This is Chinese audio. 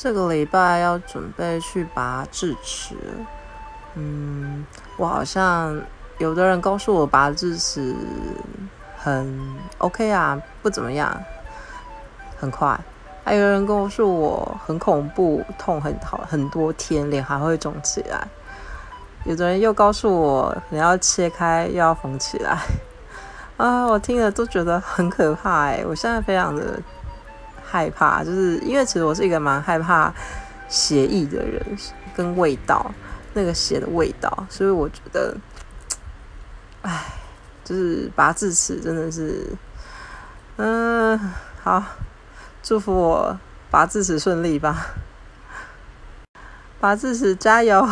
这个礼拜要准备去拔智齿，嗯，我好像有的人告诉我拔智齿很 OK 啊，不怎么样，很快。还有人跟我说我很恐怖，痛很好很多天，脸还会肿起来。有的人又告诉我你要切开，又要缝起来。啊，我听了都觉得很可怕哎！我现在非常的害怕，就是因为其实我是一个蛮害怕血液的人，跟味道，那个血的味道，所以我觉得，唉，就是拔智齿真的是，嗯，好，祝福我拔智齿顺利吧，拔智齿加油！